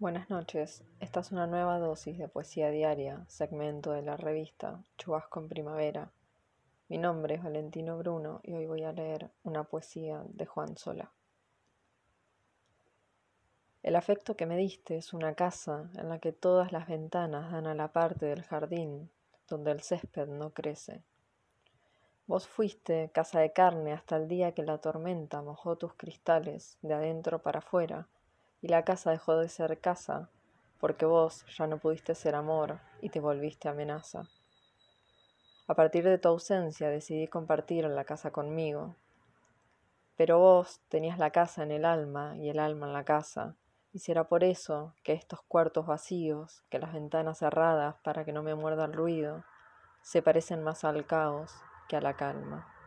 Buenas noches, esta es una nueva dosis de poesía diaria, segmento de la revista Chubasco en Primavera. Mi nombre es Valentino Bruno y hoy voy a leer una poesía de Juan Sola. El afecto que me diste es una casa en la que todas las ventanas dan a la parte del jardín donde el césped no crece. Vos fuiste casa de carne hasta el día que la tormenta mojó tus cristales de adentro para afuera y la casa dejó de ser casa porque vos ya no pudiste ser amor y te volviste amenaza. A partir de tu ausencia decidí compartir la casa conmigo, pero vos tenías la casa en el alma y el alma en la casa, y será por eso que estos cuartos vacíos, que las ventanas cerradas para que no me muerda el ruido, se parecen más al caos que a la calma.